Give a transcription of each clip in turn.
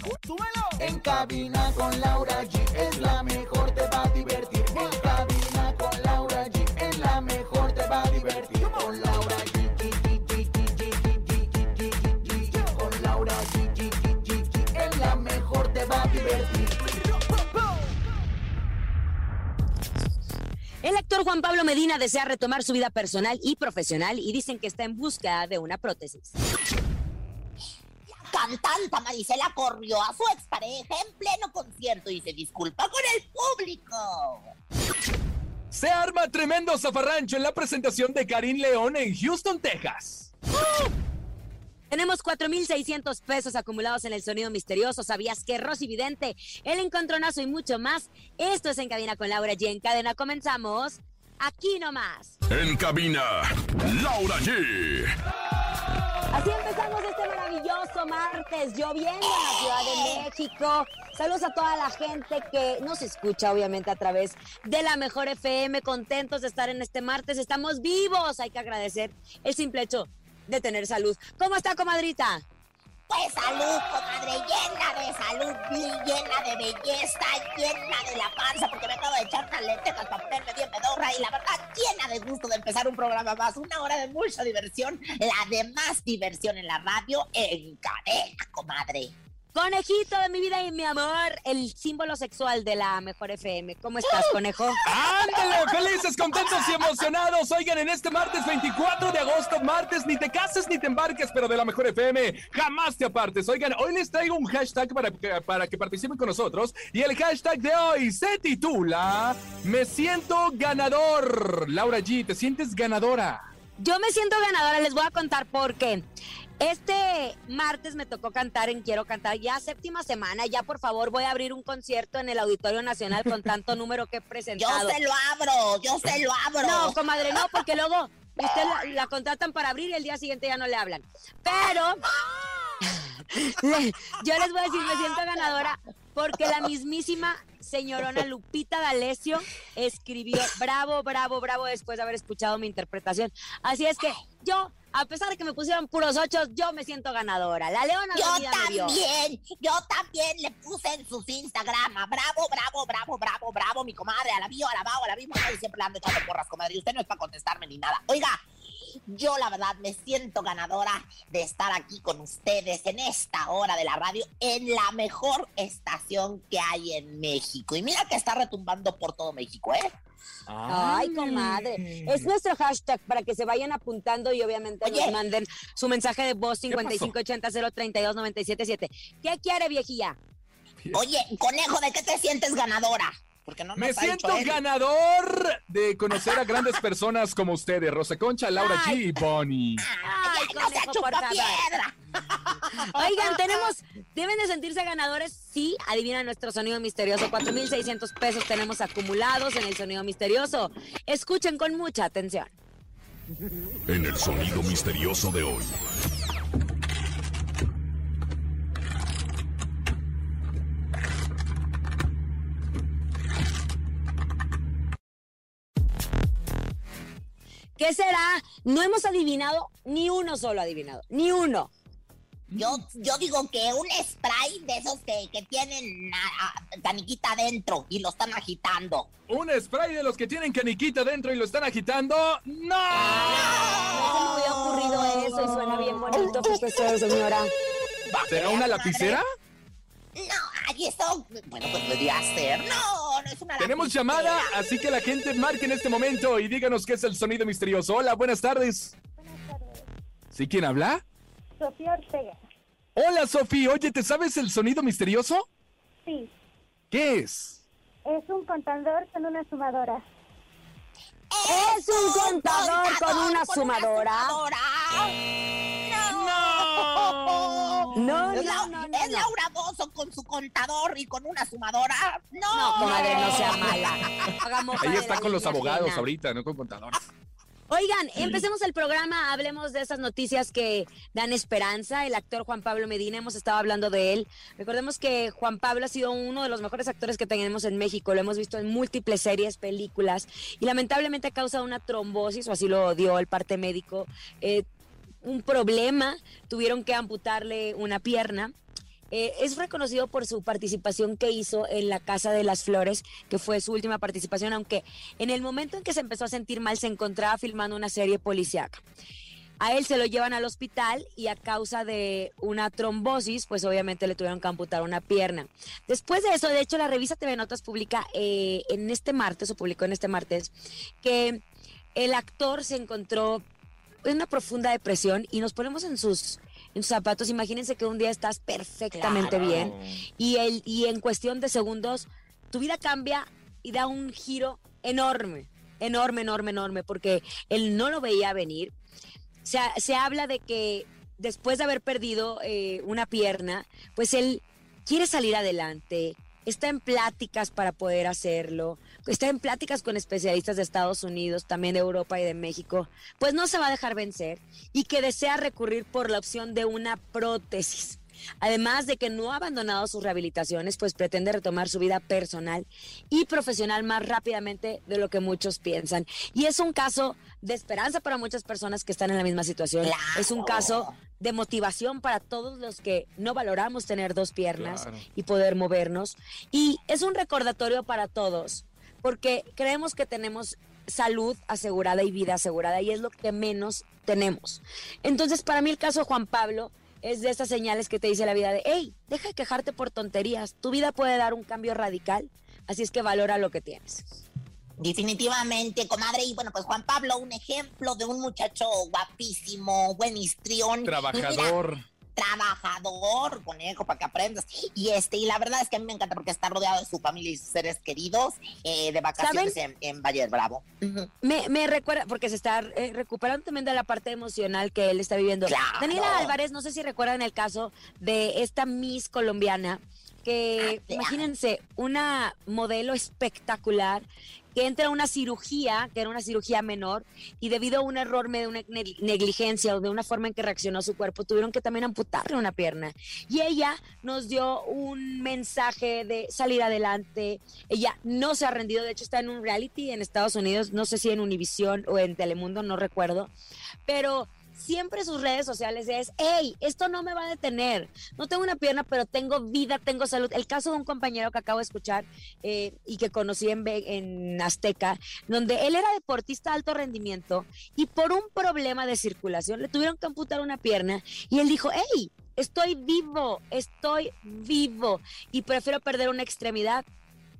¡Súbelo! En cabina con Laura G es la mejor, te va a divertir. En cabina con Laura G es la mejor, te va a divertir. Con Laura G. Con Laura G. Es la mejor, te va a divertir. El actor Juan Pablo Medina desea retomar su vida personal y profesional y dicen que está en busca de una prótesis. Cantanta Marisela corrió a su expareja en pleno concierto y se disculpa con el público. Se arma tremendo zafarrancho en la presentación de Karim León en Houston, Texas. Tenemos 4.600 pesos acumulados en el sonido misterioso. ¿Sabías que Rosy Vidente, el encontronazo y mucho más? Esto es En Cabina con Laura G. En cadena comenzamos aquí nomás. En cabina, Laura G. Así empezamos este maravilloso martes, lloviendo en la Ciudad de México. Saludos a toda la gente que nos escucha, obviamente, a través de la Mejor FM. Contentos de estar en este martes. Estamos vivos. Hay que agradecer el simple hecho de tener salud. ¿Cómo está, comadrita? Pues salud, comadre, llena de salud, llena de belleza, llena de la panza, porque me acabo de echar unas lentejas para ponerme bien pedorra y la verdad llena de gusto de empezar un programa más, una hora de mucha diversión, la de más diversión en la radio en cadena, comadre. Conejito de mi vida y mi amor, el símbolo sexual de la Mejor FM. ¿Cómo estás, conejo? ¡Ándale! Felices, contentos y emocionados. Oigan, en este martes 24 de agosto, martes, ni te cases ni te embarques, pero de la Mejor FM jamás te apartes. Oigan, hoy les traigo un hashtag para que, para que participen con nosotros. Y el hashtag de hoy se titula Me siento ganador. Laura G, ¿te sientes ganadora? Yo me siento ganadora, les voy a contar por qué. Este martes me tocó cantar en Quiero Cantar, ya séptima semana, ya por favor voy a abrir un concierto en el Auditorio Nacional con tanto número que he Yo presentado. se lo abro, yo se lo abro. No, comadre, no, porque luego usted la, la contratan para abrir y el día siguiente ya no le hablan. Pero yo les voy a decir, me siento ganadora porque la mismísima señorona Lupita D'Alessio escribió bravo, bravo, bravo después de haber escuchado mi interpretación. Así es que yo, a pesar de que me pusieron puros ochos, yo me siento ganadora. La leona Yo me también, yo también le puse en sus Instagram, bravo, bravo, bravo, bravo, bravo, mi comadre, a la vio, a la bao, a la misma, y siempre le ando echando porras, comadre, y usted no es para contestarme ni nada. Oiga, yo la verdad me siento ganadora de estar aquí con ustedes en esta hora de la radio, en la mejor estación que hay en México. Y mira que está retumbando por todo México, ¿eh? Ay, comadre. Es nuestro hashtag para que se vayan apuntando y obviamente Oye. nos manden su mensaje de voz pasó? 5580-032-977. ¿Qué quiere, viejilla? Oye, conejo, ¿de qué te sientes ganadora? Porque no nos Me siento ganador de conocer a grandes personas como ustedes, Rosa Concha, Laura G y Bonnie. Ay, Ay, no conejo, por piedra. Oigan, tenemos, deben de sentirse ganadores, sí, adivina nuestro sonido misterioso, 4.600 pesos tenemos acumulados en el sonido misterioso. Escuchen con mucha atención. En el sonido misterioso de hoy. ¿Qué será? No hemos adivinado, ni uno solo adivinado, ni uno. Yo, yo digo que un spray de esos que, que tienen a- a- caniquita adentro y lo están agitando. ¿Un spray de los que tienen caniquita dentro y lo están agitando? ¡No! No se me había ocurrido eso y suena bien bonito, fíjese, señora. ¿Será una lapicera? No, ay, eso, bueno, pues podría ser. No, no es una Tenemos lapicera. llamada, así que la gente marque en este momento y díganos qué es el sonido misterioso. Hola, buenas tardes. ¿Sí quién habla? Sofía Ortega. Hola, Sofía. Oye, ¿te sabes el sonido misterioso? Sí, ¿Qué es? es un contador con una sumadora. Es un contador con una sumadora. No. No, Es, no, la- no, no, es no. Laura Bozo con su contador y con una sumadora. No, No, comadre, no sea mala. Hagamos Ahí de está con los abogados ahorita, no con contadores. Oigan, empecemos el programa, hablemos de esas noticias que dan esperanza. El actor Juan Pablo Medina, hemos estado hablando de él. Recordemos que Juan Pablo ha sido uno de los mejores actores que tenemos en México. Lo hemos visto en múltiples series, películas, y lamentablemente a causa de una trombosis, o así lo dio el parte médico, eh, un problema, tuvieron que amputarle una pierna. Eh, es reconocido por su participación que hizo en La Casa de las Flores, que fue su última participación, aunque en el momento en que se empezó a sentir mal se encontraba filmando una serie policíaca. A él se lo llevan al hospital y a causa de una trombosis, pues obviamente le tuvieron que amputar una pierna. Después de eso, de hecho, la revista TV Notas publica eh, en este martes, o publicó en este martes, que el actor se encontró en una profunda depresión y nos ponemos en sus, en sus zapatos. Imagínense que un día estás perfectamente Claro. bien y, el, y en cuestión de segundos tu vida cambia y da un giro enorme, enorme, enorme, enorme, porque él no lo veía venir. Se, se habla de que después de haber perdido eh, una pierna, pues él quiere salir adelante, está en pláticas para poder hacerlo, está en pláticas con especialistas de Estados Unidos, también de Europa y de México, pues no se va a dejar vencer y que desea recurrir por la opción de una prótesis. Además de que no ha abandonado sus rehabilitaciones, pues pretende retomar su vida personal y profesional más rápidamente de lo que muchos piensan. Y es un caso de esperanza para muchas personas que están en la misma situación. Claro. Es un caso de motivación para todos los que no valoramos tener dos piernas Claro. y poder movernos. Y es un recordatorio para todos, porque creemos que tenemos salud asegurada y vida asegurada y es lo que menos tenemos. Entonces, para mí el caso de Juan Pablo es de esas señales que te dice la vida de, hey, deja de quejarte por tonterías, tu vida puede dar un cambio radical, así es que valora lo que tienes. Definitivamente, comadre. Y bueno, pues Juan Pablo, un ejemplo de un muchacho guapísimo, buen histrión. Y mira, Trabajador. conejo, para que aprendas. Y este, y la verdad es que a mí me encanta porque está rodeado de su familia y sus seres queridos eh, de vacaciones en, en Valle del Bravo. Me, me recuerda, porque se está eh, recuperando también de la parte emocional que él está viviendo. Claro. Daniela Álvarez, no sé si recuerdan el caso de esta Miss colombiana, que Ah, imagínense, una modelo espectacular que entra a una cirugía, que era una cirugía menor, y debido a un error, de una ne- negligencia o de una forma en que reaccionó su cuerpo, tuvieron que también amputarle una pierna. Y ella nos dio un mensaje de salir adelante. Ella no se ha rendido, de hecho está en un reality en Estados Unidos, no sé si en Univision o en Telemundo, no recuerdo, pero siempre sus redes sociales es, hey, esto no me va a detener, no tengo una pierna, pero tengo vida, tengo salud. El caso de un compañero que acabo de escuchar eh, y que conocí en, en Azteca, donde él era deportista de alto rendimiento y por un problema de circulación le tuvieron que amputar una pierna y él dijo, hey, estoy vivo, estoy vivo y prefiero perder una extremidad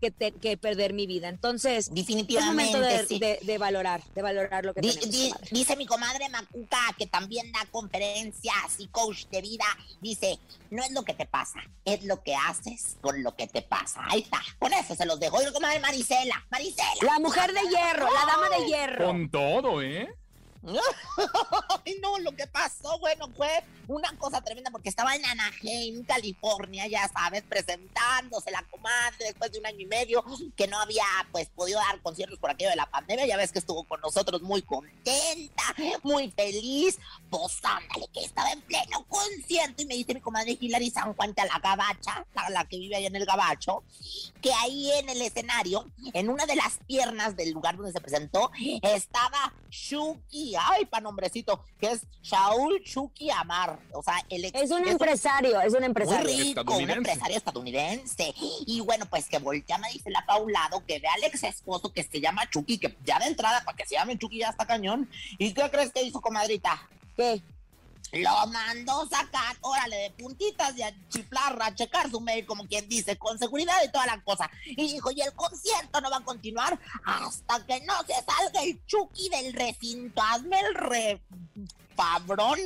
que, te- que perder mi vida. Entonces, es momento de, Definitivamente, sí. de- de valorar, de valorar lo que Di- tenemos. di- dice mi comadre Macuca, que también da conferencias y coach de vida, dice, no es lo que te pasa, es lo que haces con lo que te pasa. Ahí está, con eso se los dejo. Y mi comadre Marisela, Marisela. La mujer de hierro, la dama de hierro. Con todo, ¿eh? Ay, no, lo que pasó, bueno, fue una cosa tremenda porque estaba en Anaheim, California, ya sabes, presentándose la comadre después de un año y medio que no había, pues, podido dar conciertos por aquello de la pandemia. Ya ves que estuvo con nosotros muy contenta, muy feliz. Pues, que estaba en pleno concierto y me dice mi comadre Hilary San Juan, la gabacha, la, la que vive ahí en el gabacho, que ahí en el escenario, en una de las piernas del lugar donde se presentó, estaba Shuki, ay, pa' nombrecito, que es Shaul Shuki Amar, o sea, el ex- Es un es empresario, es un muy empresario. rico, un Estadounidense. empresario estadounidense. Y bueno, pues que voltea, me dice la Paulado, que ve al ex esposo que se llama Chucky, que ya de entrada, para que se llame Chucky, ya está cañón. ¿Y qué crees que hizo, comadrita? ¿Qué? Lo mandó sacar, órale, de puntitas y a chiflar, a checar su mail, como quien dice, con seguridad y toda la cosa. Y dijo, y el concierto no va a continuar hasta que no se salga el Chucky del recinto. Hazme el re... Fabrón,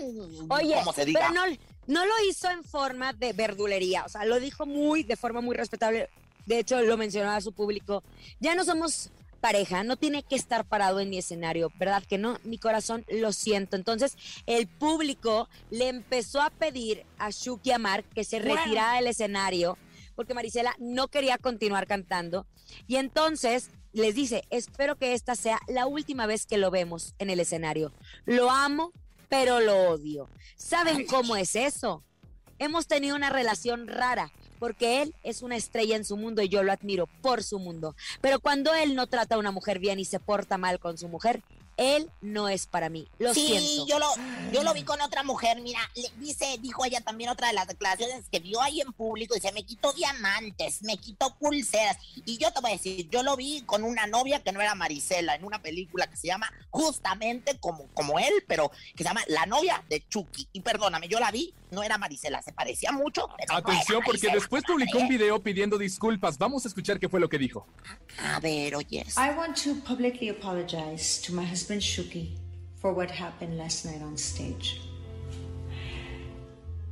Oye, como se diga. pero no, no lo hizo en forma de verdulería, o sea, lo dijo muy, de forma muy respetable. De hecho, lo mencionó a su público. Ya no somos pareja no tiene que estar parado en mi escenario, ¿verdad? Que no, mi corazón lo siento. Entonces, el público le empezó a pedir a Shuki Amar que se retirara del escenario porque Marisela no quería continuar cantando. Y entonces les dice, espero que esta sea la última vez que lo vemos en el escenario. Lo amo, pero lo odio. ¿Saben cómo es eso? Hemos tenido una relación rara porque él es una estrella en su mundo y yo lo admiro por su mundo. Pero cuando él no trata a una mujer bien y se porta mal con su mujer, él no es para mí. Lo sí, siento. yo lo, yo lo vi con otra mujer, mira, le dice, dijo ella también otra de las declaraciones que vio ahí en público, dice, me quitó diamantes, me quitó pulseras. Y yo te voy a decir, yo lo vi con una novia que no era Marisela, en una película que se llama justamente como, como él, pero que se llama La novia de Chucky. Y perdóname, yo la vi, no era Marisela, se parecía mucho. pero Atención, porque después publicó un video pidiendo disculpas. Vamos a escuchar qué fue lo que dijo. A ver, oyes. I want to publicly apologize to my husband Shuki for what happened last night on stage.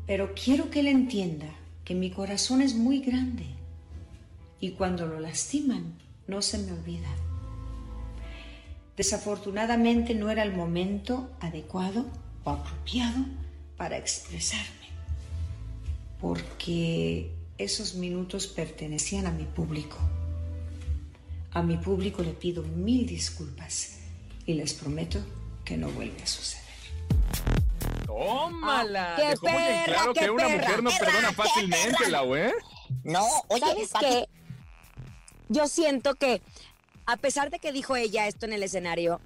Pero quiero que él entienda que mi corazón es muy grande y cuando lo lastiman no se me olvida. Desafortunadamente no era el momento adecuado o apropiado para expresarme, porque esos minutos pertenecían a mi público. A mi público le pido mil disculpas y les prometo que no vuelve a suceder. ¡Tómala! Ah, qué Dejó muy en perra, claro qué que una perra, mujer no perra, perdona fácilmente. Lau, ¿eh? No, oye, ¿Sabes qué? Yo siento que, a pesar de que dijo ella esto en el escenario,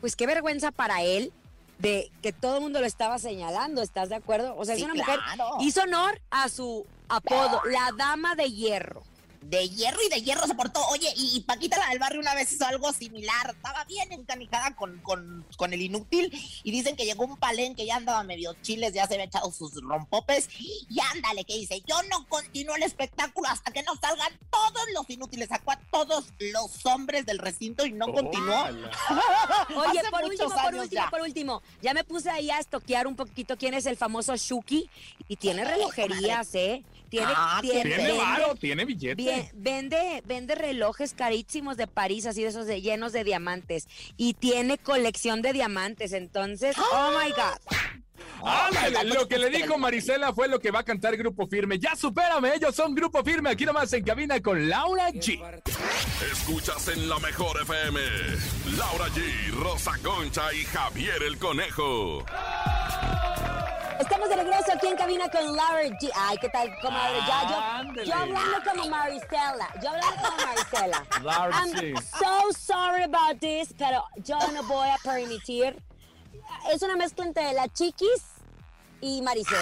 pues qué vergüenza para él de que todo el mundo lo estaba señalando, ¿estás de acuerdo? O sea, Sí, es una mujer, hizo honor a su apodo, la dama de hierro. De hierro y de hierro se portó. Oye, y, y Paquita la del barrio una vez hizo algo similar. Estaba bien encanijada con, con, con el inútil. Y dicen que llegó un palén que ya andaba medio chiles, ya se había echado sus rompopes. Y ándale, que dice, yo no continúo el espectáculo hasta que no salgan todos los inútiles. Sacó a todos los hombres del recinto y no continuó. Oye, por último, por último, ya. por último, ya me puse ahí a estoquear un poquito quién es el famoso Shuki y tiene relojerías, ¿eh? Tiene, Ah, tiene, Tiene varo, tiene billete. Bien, vende, vende relojes carísimos de París, así de esos de, llenos de diamantes. Y tiene colección de diamantes. Entonces, oh my God. Ándale, lo que le dijo Marisela fue lo que va a cantar Grupo Firme. Ya supérame, ellos son Grupo Firme. Aquí nomás en cabina con Laura G. Escuchas en la mejor FM. Laura G, Rosa Concha y Javier el Conejo. Estamos de regreso aquí en cabina con Laura G. Ay, ¿qué tal, comadre? Ya, yo, hablando como Marisela. Yo hablando como Marisela. Laura I'm G. so sorry about this, pero yo no voy a permitir. Es una mezcla entre la chiquis y Marisela.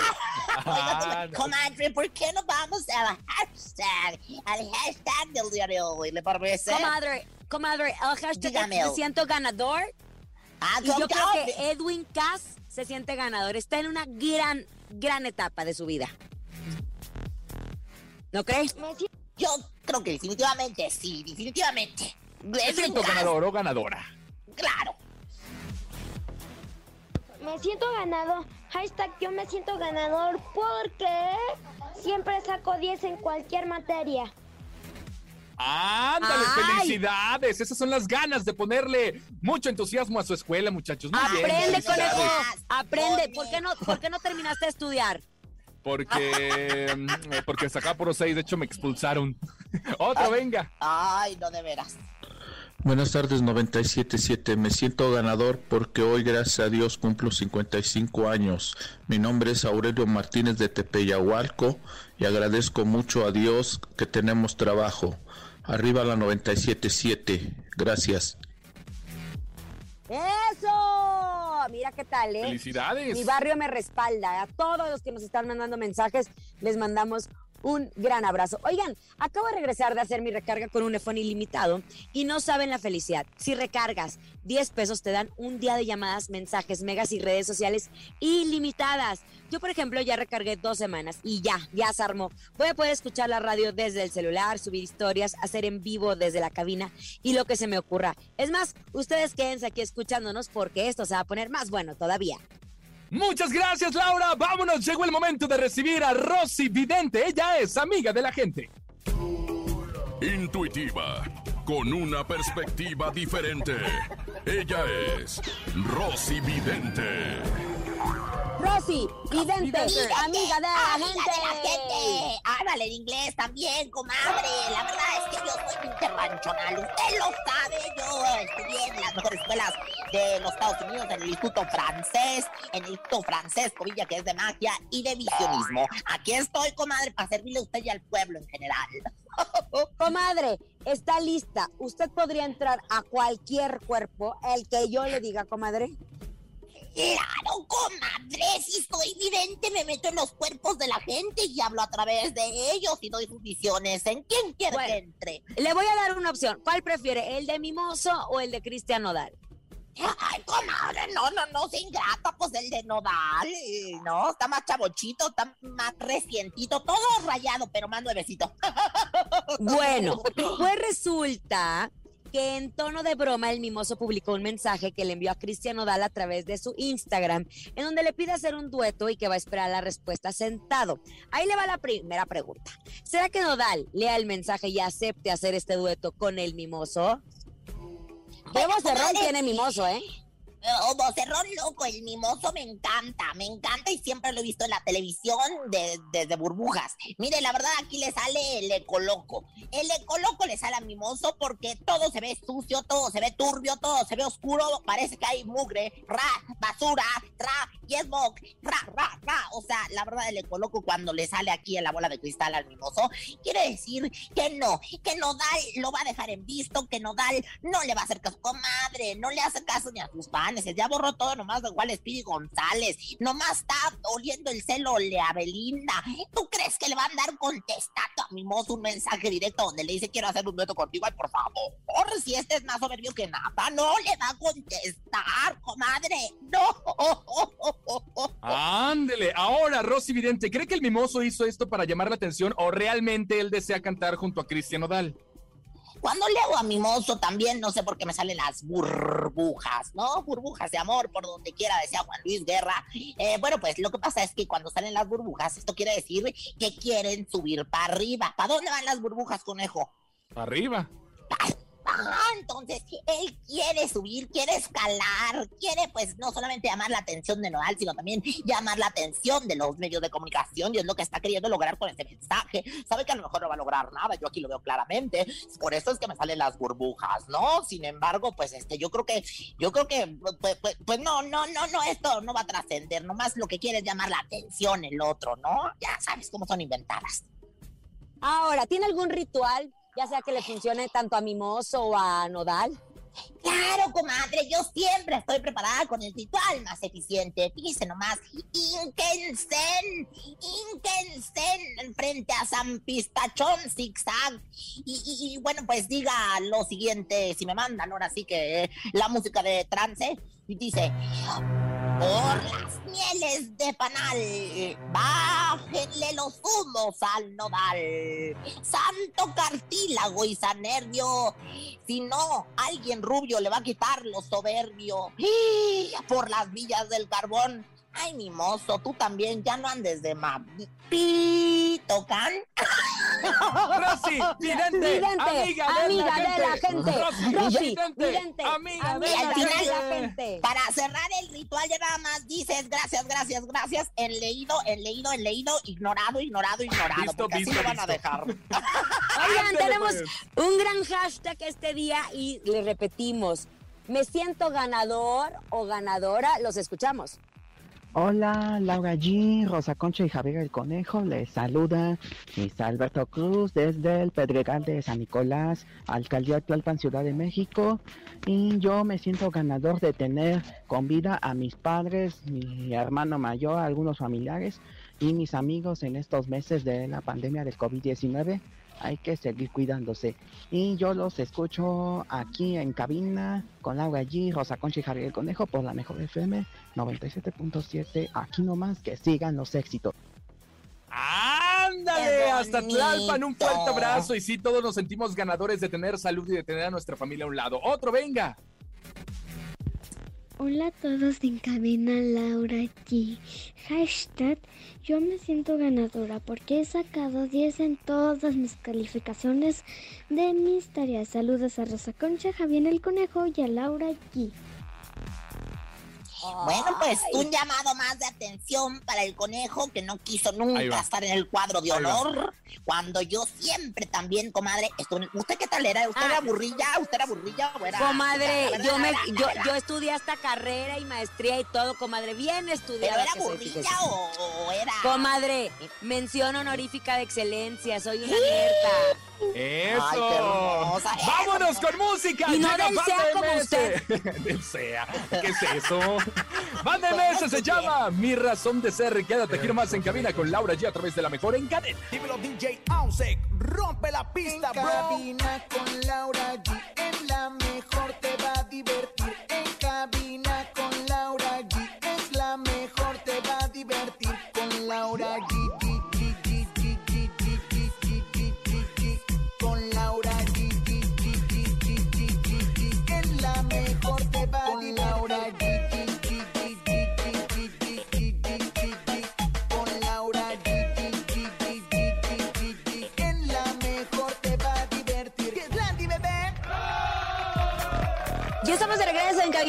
Oiga, Ah, comadre, ¿por qué no vamos al hashtag? Al hashtag del día de hoy, ¿le parece? Comadre, comadre, el hashtag Dígame. me siento ganador. Ah, Y yo ¿cómo creo que- que Edwin Cass se siente ganador. Está en una gran, gran etapa de su vida. ¿No crees? Yo creo que definitivamente sí, definitivamente. Me siento ganador o ganadora. Claro. Me siento ganador. Hashtag yo me siento ganador porque siempre saco 10 en cualquier materia. Ándale, Ay. felicidades. Esas son las ganas de ponerle mucho entusiasmo a su escuela, muchachos. Muy bien, Aprende, felicidades. conejo. Aprende. ¿Por qué no, por qué no terminaste de estudiar? Porque, eh, porque sacaba por seis, de hecho me expulsaron. Otro, venga. Ay, no de veras. Buenas tardes 977. Me siento ganador porque hoy gracias a Dios cumplo 55 años. Mi nombre es Aurelio Martínez de Tepeyahualco y agradezco mucho a Dios que tenemos trabajo. Arriba la 977. Gracias. ¡Eso! Mira qué tal, ¿eh? Felicidades. Mi barrio me respalda. A todos los que nos están mandando mensajes, les mandamos un gran abrazo. Oigan, acabo de regresar de hacer mi recarga con un iPhone ilimitado y no saben la felicidad. Si recargas 10 pesos, te dan un día de llamadas, mensajes, megas y redes sociales ilimitadas. Yo, por ejemplo, ya recargué dos semanas y ya, ya se armó. Voy a poder escuchar la radio desde el celular, subir historias, hacer en vivo desde la cabina y lo que se me ocurra. Es más, ustedes quédense aquí escuchándonos porque esto se va a poner más bueno todavía. Muchas gracias, Laura. Vámonos, llegó el momento de recibir a Rosy Vidente. Ella es amiga de la gente. Intuitiva, con una perspectiva diferente. Ella es Rosy Vidente. Rosy, vidente, Vidente, amiga de la amiga gente. de la gente. Háblale en inglés también, comadre. La verdad es que yo soy internacional. Usted lo sabe. Yo estudié en las mejores escuelas de los Estados Unidos, en el Instituto Francés, en el Instituto Francés Covilla, que es de magia y de visionismo. Aquí estoy, comadre, para servirle a usted y al pueblo en general. Comadre, está lista. Usted podría entrar a cualquier cuerpo, el que yo le diga, comadre. Claro, comadre, si soy vidente, me meto en los cuerpos de la gente y hablo a través de ellos y doy sus visiones. ¿En quién quiere Bueno. que entre? Le voy a dar una opción. ¿Cuál prefiere, el de Mimoso o el de Cristian Nodal? Ay, comadre, no, no, no, se ingrata, pues el de Nodal, no, está más chabochito, está más recientito, todo rayado, pero más nuevecito. Bueno, pues resulta que en tono de broma el mimoso publicó un mensaje que le envió a Cristian Nodal a través de su Instagram, en donde le pide hacer un dueto y que va a esperar la respuesta sentado. Ahí le va la primera pregunta. ¿Será que Nodal lea el mensaje y acepte hacer este dueto con el mimoso? ¿Qué vocerrón tiene mimoso, eh? Oh, vocerrón loco, el mimoso me encanta, me encanta y siempre lo he visto en la televisión de- desde burbujas. Mire, la verdad aquí le sale el ecoloco. El ecoloco le sale a mimoso porque todo se ve sucio, todo se ve turbio, todo se ve oscuro, parece que hay mugre, ra, basura, ra, y ra, ra, ra. O sea, la verdad el ecoloco cuando le sale aquí en la bola de cristal al mimoso, quiere decir que no, que Nodal lo va a dejar en visto, que Nodal no le va a hacer caso, comadre, no le hace caso ni a sus panes, ya borró todo nomás de igual Speedy González, nomás está oliendo el celo Belinda. ¿Tú crees que le va a andar contestando a Mimoso un mensaje directo donde le dice quiero hacer un dueto contigo? Ay, por favor, si este es más soberbio que nada, no le va a contestar, comadre, no. Ándele. Ahora, Rosy Vidente, ¿cree que el mimoso hizo esto para llamar la atención o realmente él desea cantar junto a Cristian Nodal? Cuando leo a Mimoso también, no sé por qué me salen las burbujas, ¿no? Burbujas de amor por donde quiera, decía Juan Luis Guerra. Eh, bueno, pues lo que pasa es que cuando salen las burbujas, esto quiere decir que quieren subir para arriba. ¿Para dónde van las burbujas, conejo? Arriba. Ah, entonces él quiere subir, quiere escalar, quiere pues no solamente llamar la atención de Nodal, sino también llamar la atención de los medios de comunicación y es lo que está queriendo lograr con ese mensaje. Sabe que a lo mejor no va a lograr nada, yo aquí lo veo claramente, por eso es que me salen las burbujas, ¿no? Sin embargo, pues este, yo creo que, yo creo que, pues, pues, pues no, no, no, no, esto no va a trascender, nomás lo que quiere es llamar la atención el otro, ¿no? Ya sabes cómo son inventadas. Ahora, ¿tiene algún ritual, ya sea que le funcione tanto a Mimoso o a Nodal? Claro, comadre, yo siempre estoy preparada con el ritual más eficiente. Fíjese nomás, Inkensen, Inkensen, frente a San Pistachón Zigzag. Y, y- bueno, pues diga lo siguiente, si me mandan ahora sí que la música de trance, y dice... Por las mieles de panal, bájenle los humos al nodal. Santo cartílago y sanervio, si no, alguien rubio le va a quitar lo soberbio. ¡Y! Por las villas del carbón. Ay, mi mozo, tú también ya no andes de mapito, can. Rosy Vidente, Vidente, amiga, amiga de la gente. Rosy, Rosy Vidente, Vidente, amiga, amiga Y al de final, la la gente. Para cerrar el ritual ya nada más dices gracias, gracias, gracias, en leído, en leído, en leído, ignorado, ignorado, ignorado. Visto, porque así visto, lo van a visto. dejar. Oigan, tenemos un gran hashtag este día y le repetimos, me siento ganador o ganadora, los escuchamos. Hola, Laura G, Rosa Concha y Javier el Conejo. Les saluda Mr. Alberto Cruz desde el Pedregal de San Nicolás, Alcaldía Tlalpan, Ciudad de México. Y yo me siento ganador de tener con vida a mis padres, mi hermano mayor, algunos familiares y mis amigos en estos meses de la pandemia del COVID-19. Hay que seguir cuidándose. Y yo los escucho aquí en cabina con Laura G, Rosa Concha y Javier el Conejo por la mejor FM 97.7. Aquí nomás que sigan los éxitos. ¡Ándale! Hasta Tlalpan, un fuerte abrazo. Y sí, todos nos sentimos ganadores de tener salud y de tener a nuestra familia a un lado. Otro, venga. Hola a todos en cabina Laura G. Hashtag yo me siento ganadora porque he sacado 10 en todas mis calificaciones de mis tareas. Saludos a Rosa Concha, Javier el Conejo y a Laura G. Bueno, pues un llamado más de atención para el conejo que no quiso nunca estar en el cuadro de honor. Cuando yo siempre también, comadre, estuve- ¿usted qué tal era? ¿Usted Ah. era burrilla? ¿Usted era burrilla o era? Comadre, ¿verdad? yo me, yo, yo estudié hasta carrera y maestría y todo, comadre, bien ¿Pero estudiada. era burrilla o, o era...? Comadre, mención honorífica de excelencia, soy una neta. ¡Eso! Ay, qué hermosa, eso, ¡Vámonos con música! Y no del SEA como usted. del SEA. ¿Qué es eso? Banda MS se llama Mi Razón de Ser. Quédate aquí nomás en cabina con Laura G a través de la mejor en cadena. Dímelo DJ Ausek, rompe la pista, bro. cabina con Laura G, en la mejor te va a divertir. En cabina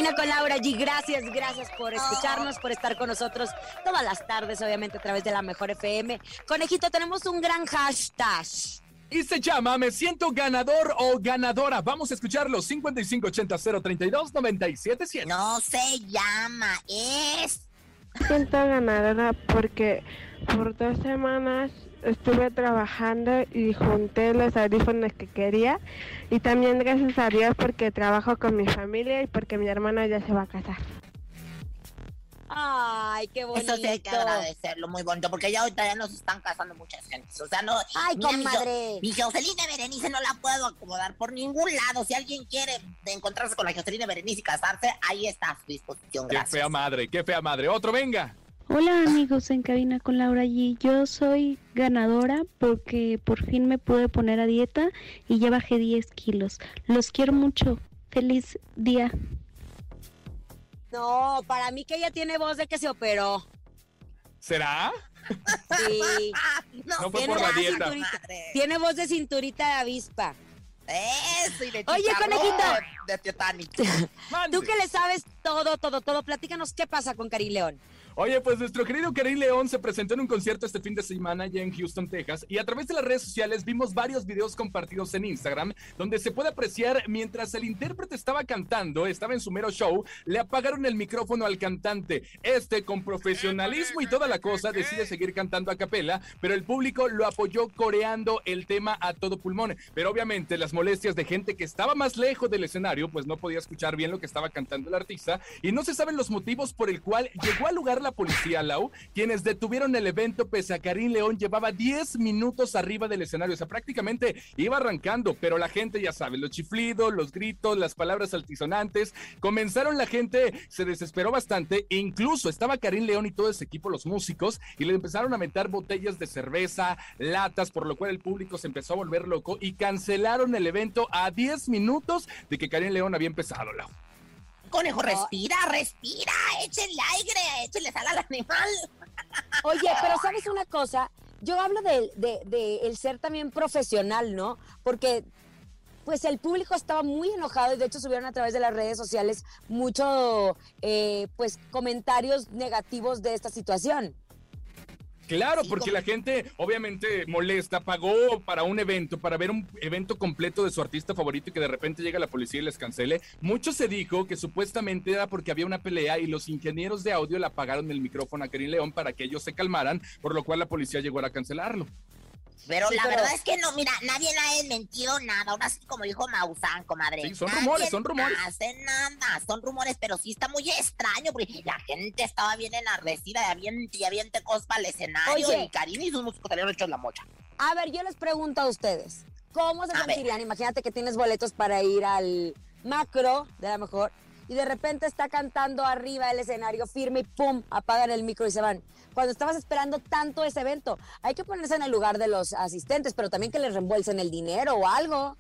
cabina con Laura G. Gracias, gracias por escucharnos, por estar con nosotros todas las tardes, obviamente a través de la mejor FM. Conejito, tenemos un gran hashtag. Y se llama Me siento ganador o ganadora. Vamos a escucharlo. 5580-032-977. No se llama, es... siento ganadora porque por dos semanas estuve trabajando y junté los audífonos que quería y también gracias a Dios porque trabajo con mi familia y porque mi hermano ya se va a casar. Ay, qué bonito. Eso sí hay que agradecerlo, muy bonito, porque ya ahorita ya nos están casando muchas gentes. O sea, no. Ay, mira, mi Jo- comadre. Mi Jocelyn Berenice no la puedo acomodar por ningún lado. Si alguien quiere encontrarse con la Jocelyn Berenice y casarse, ahí está a su disposición. Qué Gracias. fea madre, qué fea madre. Otro, venga. Hola amigos en cabina con Laura G. Yo soy ganadora porque por fin me pude poner a dieta y ya bajé 10 kilos. Los quiero mucho. Feliz día. No, para mí que ella tiene voz de que se operó. ¿Será? Sí. No fue Tiene por la voz de dieta. cinturita- Tiene voz de cinturita de avispa. Eso, y de Oye, conejita. De Titanic. Tú que le sabes todo, todo, todo, platícanos qué pasa con Karim León. Oye, pues nuestro querido Karim León se presentó en un concierto este fin de semana allá en Houston, Texas, y a través de las redes sociales vimos varios videos compartidos en Instagram, donde se puede apreciar mientras el intérprete estaba cantando, estaba en su mero show, le apagaron el micrófono al cantante. Este, con profesionalismo y toda la cosa, decide seguir cantando a capela, pero el público lo apoyó coreando el tema a todo pulmón. Pero obviamente las molestias de gente que estaba más lejos del escenario, pues no podía escuchar bien lo que estaba cantando el artista, y no se saben los motivos por el cual llegó al lugar la policía, Lau, quienes detuvieron el evento pese a Karim León llevaba 10 minutos arriba del escenario, o sea, prácticamente iba arrancando, pero la gente ya sabe, los chiflidos, los gritos, las palabras altisonantes, comenzaron la gente, se desesperó bastante, incluso estaba Karim León y todo ese equipo, los músicos, y le empezaron a meter botellas de cerveza, latas, por lo cual el público se empezó a volver loco y cancelaron el evento a 10 minutos de que Karim León había empezado, Lau. Conejo, respira, respira, échenle aire, échenle sal al animal. Oye, pero ¿sabes una cosa? Yo hablo de, de- de el ser también profesional, ¿no? Porque pues el público estaba muy enojado y de hecho subieron a través de las redes sociales mucho eh, pues comentarios negativos de esta situación. Claro, porque la gente obviamente molesta, pagó para un evento, para ver un evento completo de su artista favorito y que de repente llega la policía y les cancele. Mucho se dijo que supuestamente era porque había una pelea y los ingenieros de audio le apagaron el micrófono a Karim León para que ellos se calmaran, por lo cual la policía llegó a cancelarlo. Pero Sí, la pero- verdad es que no, mira, nadie le ha desmentido nada. Ahora sí, como dijo Maussan, comadre. Sí, son nadie rumores, son rumores. hace nada, son rumores, pero sí está muy extraño, porque la gente estaba bien enardecida, de aviente y aviente cospa al escenario, Oye. y Karim y sus músicos salieron hechos la mocha. A ver, yo les pregunto a ustedes, ¿cómo se A ver. sentirían? Imagínate que tienes boletos para ir al macro, de la mejor, y de repente está cantando arriba del escenario firme y pum, apagan el micro y se van. Cuando estabas esperando tanto ese evento, hay que ponerse en el lugar de los asistentes, pero también que les reembolsen el dinero o algo.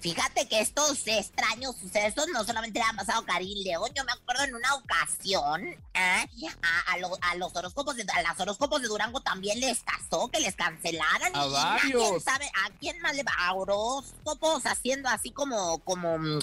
Fíjate que estos extraños sucesos no solamente le han pasado a Karim León, yo me acuerdo en una ocasión ¿eh? a, a lo- a los horóscopos de, a las horóscopos de Durango también les pasó que les cancelaran. A y varios. nadie sabe a quién más le va a horóscopos haciendo así como, como mm,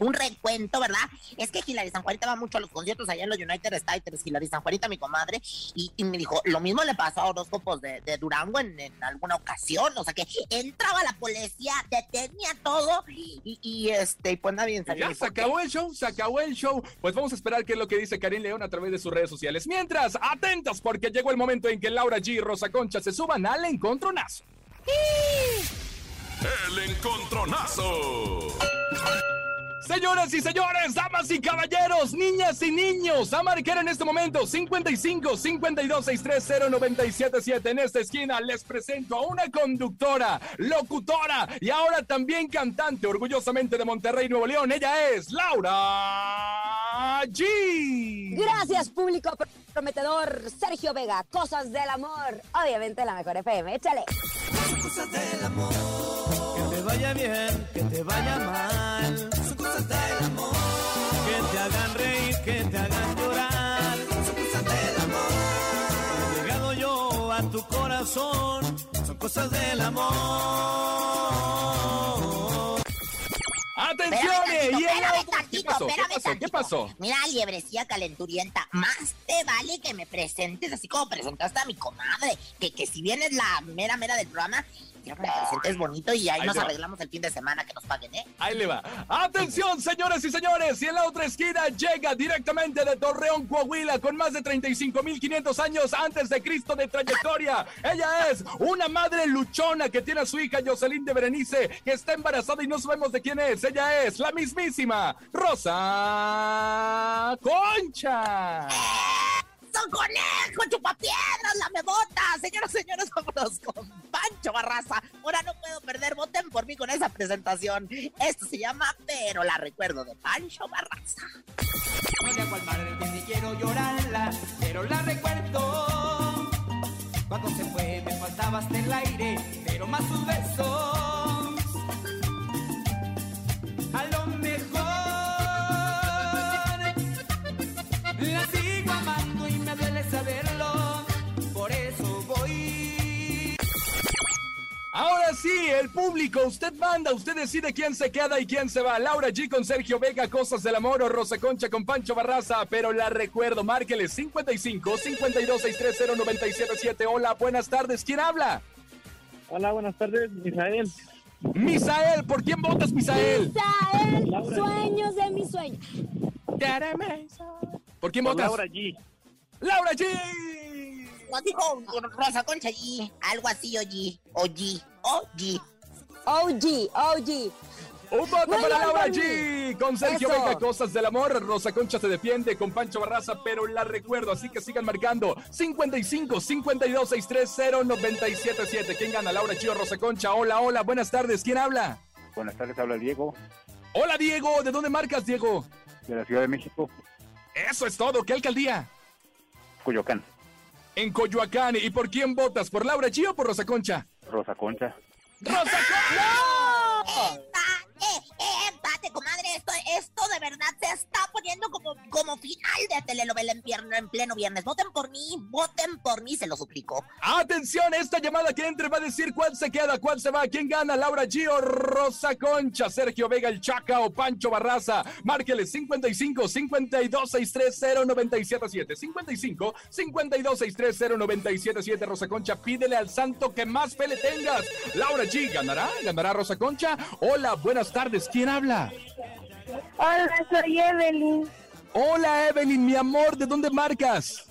un recuento, ¿verdad? Es que Hilary San Juanita va mucho a los conciertos allá en los United States, Hilary San Juanita, mi comadre, y, y me dijo, lo mismo le pasó a horóscopos de, de Durango en, en alguna ocasión, o sea que entraba la policía, detenía todo y, y, este, y pues nadie sabía Ya se qué. acabó el show, se acabó el show. Pues vamos a esperar qué es lo que dice Karim León a través de sus redes sociales. Mientras, atentos porque llegó el momento en que Laura G y Rosa Concha se suban al encontronazo. El encontronazo. Señoras y señores, damas y caballeros, niñas y niños, a marcar en este momento 55 52 630 977. En esta esquina les presento a una conductora, locutora y ahora también cantante, orgullosamente de Monterrey, Nuevo León. Ella es Laura G. Gracias, público prometedor. Sergio Vega, Cosas del Amor. Obviamente la mejor FM. Échale. Cosas del amor. Que te vaya bien, que te vaya mal. Son cosas del amor. Que te hagan reír, que te hagan llorar. Son cosas del amor. He llegado yo a tu corazón. Son cosas del amor. ¡Atención! Espérame Y el espérame ¿Qué tantito, pasó? ¿Qué pasó? ¿Qué tantito. pasó? Mira, liebrecía calenturienta, más te vale que me presentes así como presentaste a mi comadre, que, que si bien es la mera mera del programa, presentes bonito y ahí, Ahí nos arreglamos el fin de semana que nos paguen, ¿eh? Ahí le va. Atención, señores y señores. Y en la otra esquina llega directamente de Torreón, Coahuila, con más de 35.500 años antes de Cristo de trayectoria. Ella es una madre luchona que tiene a su hija Jocelyn de Berenice, que está embarazada y no sabemos de quién es. Ella es la mismísima Rosa Concha. ¡Son conejo, chupapiedras, la bota! Señoras señores, vámonos con Pancho Barraza. Ahora no puedo perder, voten por mí con esa presentación. Esto se llama Pero la recuerdo de Pancho Barraza. No le hago al madre que ni quiero llorarla, pero la recuerdo. Cuando se fue me faltaba hasta el aire, pero más sus besos. El público, usted manda, usted decide quién se queda y quién se va. Laura G con Sergio Vega, Cosas del Amor o Rosa Concha con Pancho Barraza, pero la recuerdo, márquele 55 52 630 977. Hola, buenas tardes, ¿quién habla? Hola, buenas tardes, Misael. Misael, ¿por quién votas, Misael? Misael, Laura. sueños de mis sueños. ¿Por quién votas? Laura G. ¡Laura G! No dijo Rosa Concha G, algo así, oye, oye, oye. OG, OG. Un voto para Laura. G. Con Sergio Eso. Vega, Cosas del Amor. Rosa Concha se defiende con Pancho Barraza, pero la recuerdo. Así que sigan marcando 55 52 630 977. ¿Quién gana? Laura G o Rosa Concha. Hola, hola. Buenas tardes. ¿Quién habla? Buenas tardes, habla Diego, Hola, Diego. ¿De dónde marcas, Diego? de la Ciudad de México, Eso es todo. ¿Qué alcaldía? Coyoacán. En Coyoacán. ¿Y por quién votas? ¿Por Laura G o por Rosa Concha? Rosa Concha. ¡Rosa Concha! ¡Empate! ¡Empate, comadre! Esto, de verdad se está poniendo como, como final de telenovela en, en pleno viernes. Voten por mí, voten por mí, se lo suplico. Atención, esta llamada que entre va a decir cuál se queda, cuál se va, quién gana, Laura G o Rosa Concha, Sergio Vega el Chaca o Pancho Barraza. Márquele 55 52 630 977 55 52 630 977 Rosa Concha, pídele al santo que más fe le tengas. Laura G ganará, ganará Rosa Concha. Hola, buenas tardes, ¿quién habla? Hola, soy Evelyn Hola Evelyn, mi amor, ¿de dónde marcas?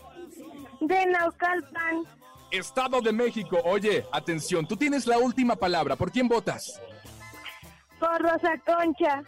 de Naucalpan. Estado de México. Oye, atención, tú tienes la última palabra. ¿Por quién votas? Por Rosa Concha.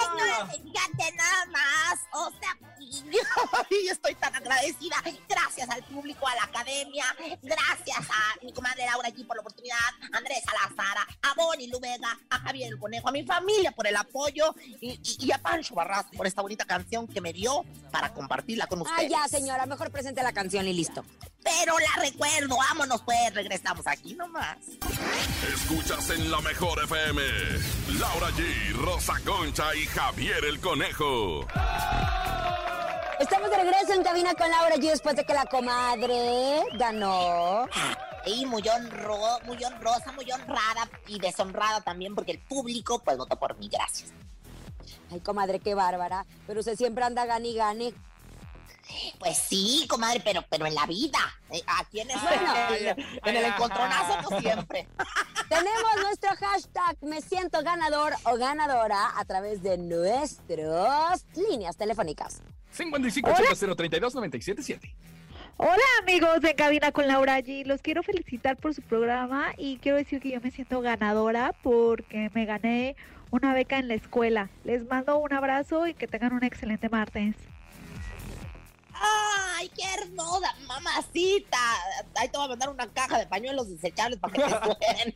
Señores, fíjate nada más. O sea, y estoy tan agradecida. Gracias al público, a la academia. Gracias a mi comadre Laura allí por la oportunidad. Andrés Salazar, a Bonnie Lu, Vega, a Javier el Conejo, a mi familia por el apoyo y, y- y a Pancho Barras por esta bonita canción que me dio para compartirla con ustedes. Ay, ya, señora, mejor presente la canción y listo. Pero la recuerdo, vámonos pues, regresamos aquí nomás. Escuchas en la mejor FM. Laura G, Rosa Concha y Javier el Conejo. Estamos de regreso en cabina con Laura G después de que la comadre ganó. Y muy honro, muy honrosa, muy honrada y deshonrada también porque el público pues votó por mí, gracias. Ay, comadre, qué bárbara. Pero usted siempre anda gane y gane. Pues sí, comadre, pero, pero en la vida. eh, Aquí en, el- Bueno. en el encontronazo no siempre. Tenemos nuestro hashtag Me siento ganador o ganadora a través de nuestras líneas telefónicas. 55 32 977. Hola amigos de Cabina con Laura G. Los quiero felicitar por su programa y quiero decir que yo me siento ganadora porque me gané una beca en la escuela. Les mando un abrazo y que tengan un excelente martes. ¡Ay, qué hermosa, mamacita! Ahí te voy a mandar una caja de pañuelos desechables para que te suenen.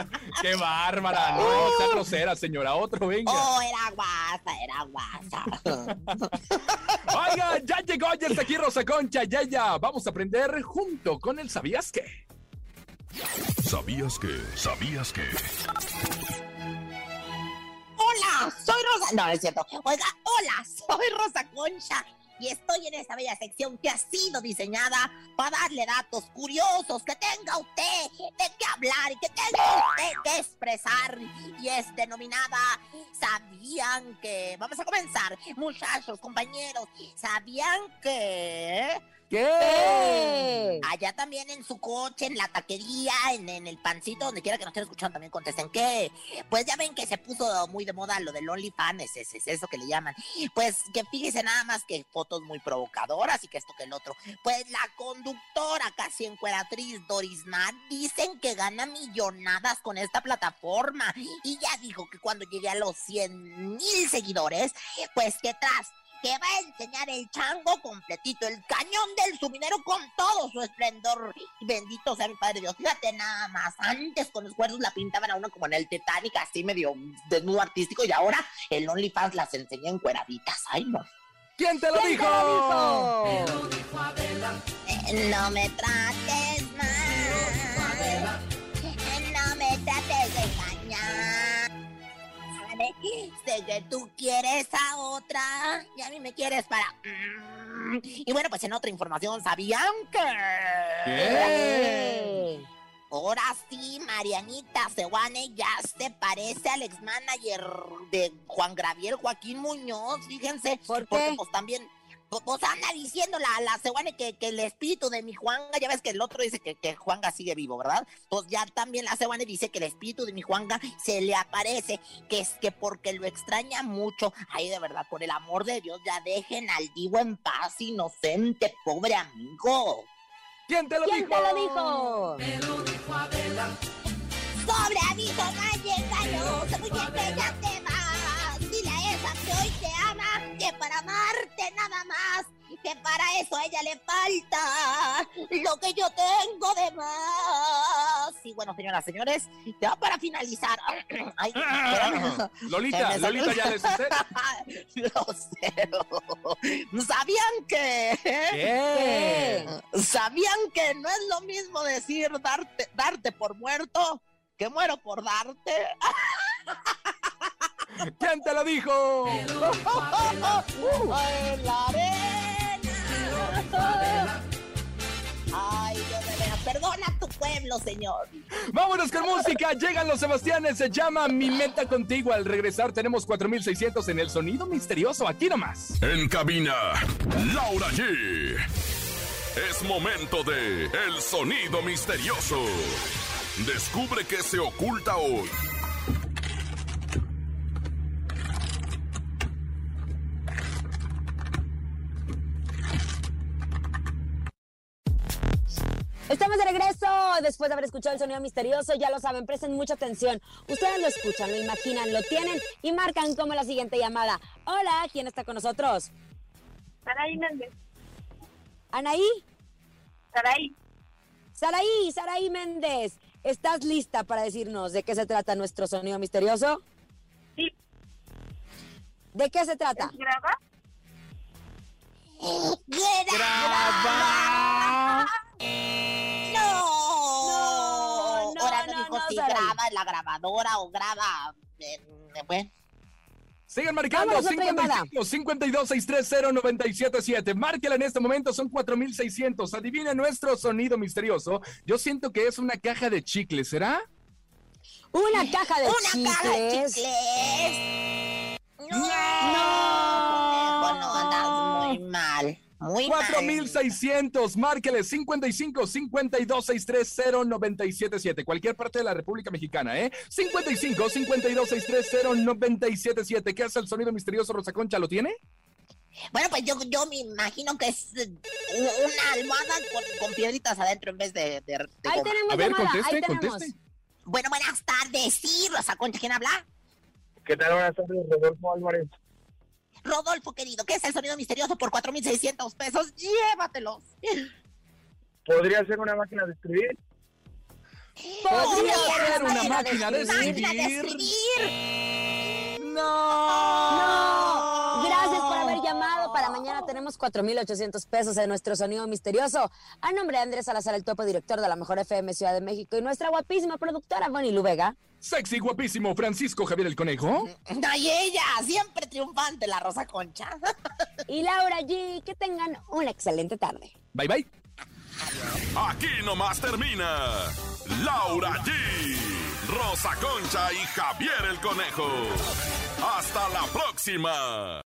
¡Qué bárbara! No, sea grosera, señora. Otro, venga. Oh, era guasa, era guasa. Oiga, ya llegó, ya está aquí Rosa Concha. Ya, ya. Vamos a aprender junto con el ¿Sabías qué? ¿Sabías que? ¿Sabías que? Hola, soy Rosa. No, es cierto. Oiga, hola, soy Rosa Concha. Y estoy en esta bella sección que ha sido diseñada para darle datos curiosos que tenga usted de qué hablar y que tenga usted que expresar. Y es denominada ¿Sabían que? Vamos a comenzar. Muchachos, compañeros, ¿sabían que? ¿Qué? Allá también en su coche, en la taquería, en, en el pancito, donde quiera que nos estén escuchando, también contesten que, pues ya ven que se puso muy de moda lo del OnlyFans, es, es, es eso que le llaman. Pues que fíjese nada más que fotos muy provocadoras y que esto que el otro. Pues la conductora, casi encueratriz Doris Nat, dicen que gana millonadas con esta plataforma. Y ya dijo que cuando llegue a los 100 mil seguidores, pues que tras que va a enseñar el chango completito, el cañón del subinero con todo su esplendor. Bendito sea mi padre Dios. Fíjate nada más, antes con los cuernos la pintaban a uno como en el Titanic, así medio desnudo artístico, y ahora el OnlyFans las enseña encueraditas. Ay, no. ¿Quién te lo ¿Quién dijo? te lo dijo? Eh, No me trates Sé que tú quieres a otra y a mí me quieres para... mm. Y bueno, pues en otra información, ¿sabían que... ¿Qué? Ahora sí, Marianita Sewane ya se parece al ex manager de Juan Graviel, Joaquín Muñoz, fíjense. ¿Por Porque pues también, pues, anda diciendo la, la que, que el espíritu de mi Juanga, ya ves que el otro dice que, que Juanga sigue vivo, ¿verdad? Pues ya también la Sewane dice que el espíritu de mi Juanga se le aparece, que es que porque lo extraña mucho. Ay, de verdad, por el amor de Dios, ya dejen al divo en paz, inocente, pobre amigo. ¿Quién te lo ¿Quién dijo? te lo dijo? Sobre aviso no hay engaño, sé muy bien que para eso a ella le falta lo que yo tengo de más. Y bueno, señoras, señores, ya para finalizar. Ay. Lolita, Se me Lolita, salió- ya les usted. Grosero. ¿Sabían que? ¿Qué? ¿Sabían que no es lo mismo decir darte, darte por muerto que muero por darte? ¿Quién te lo dijo? La arena. Ay, Dios de veras, perdona a tu pueblo, señor. Vámonos con música. Llegan los Sebastianes. Se llama Mi Meta Contigo. Al regresar tenemos 4600 en el sonido misterioso. Aquí nomás. En cabina, Laura G. Es momento de El Sonido Misterioso. Descubre qué se oculta hoy. Estamos de regreso después de haber escuchado el sonido misterioso. Ya lo saben, presten mucha atención. Ustedes lo escuchan, lo imaginan, lo tienen y marcan como la siguiente llamada. Hola, ¿quién está con nosotros? Saraí Méndez. ¿Anaí? Saraí. Saraí, Saraí Méndez. ¿estás lista para decirnos de qué se trata nuestro sonido misterioso? Sí. ¿De qué se trata? ¿Graba? ¡Graba! ¡No! no, Ahora no, no, dijo no, si Saraí. graba en la grabadora o graba. en- bueno. Sigan marcando Vámonos, otra llamada. 55 52 630 977. Márquela en este momento, son 4600. Adivina nuestro sonido misterioso. Yo siento que es una caja de chicles, ¿será? Una caja de ¡Una caja de chicles. chicles! ¡No! ¡No! Bueno, andas muy mal. Muy mal. 4600. Márquele 55 52 630 977. Cualquier parte de la República Mexicana, ¿eh? 55 52 630 977. ¿Qué hace el sonido misterioso, Rosa Concha? ¿Lo tiene? Bueno, pues yo, yo me imagino que es eh, una almohada con, con piedritas adentro en vez de, de, de Ahí tenemos A ver, llamada, conteste, ahí tenemos. conteste. Bueno, buenas tardes. Sí, Rosa Concha, ¿quién habla? ¿Qué tal? Buenas tardes, Rodolfo Álvarez. Rodolfo, querido, ¿qué es el sonido misterioso por 4,600 pesos? Llévatelos. ¿Podría ser una máquina de escribir? Podría ser una máquina de Máquina de escribir. escribir. No. Mañana tenemos 4,800 pesos en nuestro sonido misterioso. A nombre de Andrés Salazar, el topo director de la Mejor FM Ciudad de México y nuestra guapísima productora Bonnie Luvega. Sexy, guapísimo, Francisco Javier el Conejo. Ay, ella, siempre triunfante, la Rosa Concha. Y Laura G. Que tengan una excelente tarde. Bye, bye. Aquí nomás termina Laura G, Rosa Concha y Javier el Conejo. Hasta la próxima.